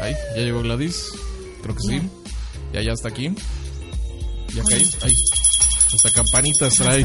Ahí, ya llegó Gladys. Creo que sí. Ya, ya está aquí. Ya caí. Ahí. Esta campanita trae.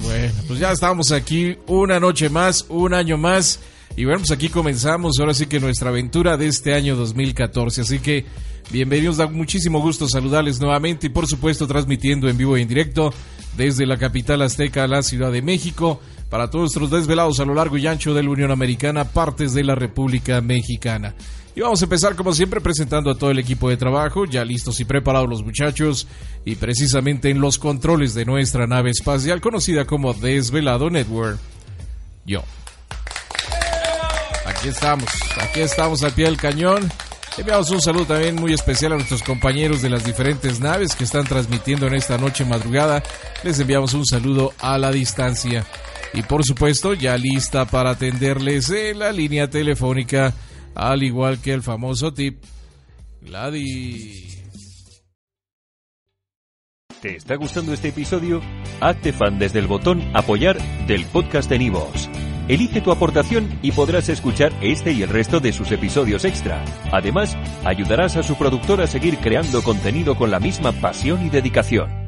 Bueno, pues ya estamos aquí una noche más, un año más. Y bueno, pues aquí comenzamos ahora sí que nuestra aventura de este año 2014. Así que bienvenidos, da muchísimo gusto saludarles nuevamente y por supuesto transmitiendo en vivo y en directo desde la capital azteca a la Ciudad de México para todos nuestros desvelados a lo largo y ancho de la Unión Americana, partes de la República Mexicana. Y vamos a empezar como siempre presentando a todo el equipo de trabajo, ya listos y preparados los muchachos, y precisamente en los controles de nuestra nave espacial conocida como Desvelado Network. Yo. Aquí estamos, aquí estamos al pie del cañón. Enviamos un saludo también muy especial a nuestros compañeros de las diferentes naves que están transmitiendo en esta noche madrugada. Les enviamos un saludo a la distancia. Y por supuesto, ya lista para atenderles en la línea telefónica, al igual que el famoso tip, Gladys. ¿Te está gustando este episodio? Hazte fan desde el botón Apoyar del podcast de Nivos. Elige tu aportación y podrás escuchar este y el resto de sus episodios extra. Además, ayudarás a su productor a seguir creando contenido con la misma pasión y dedicación.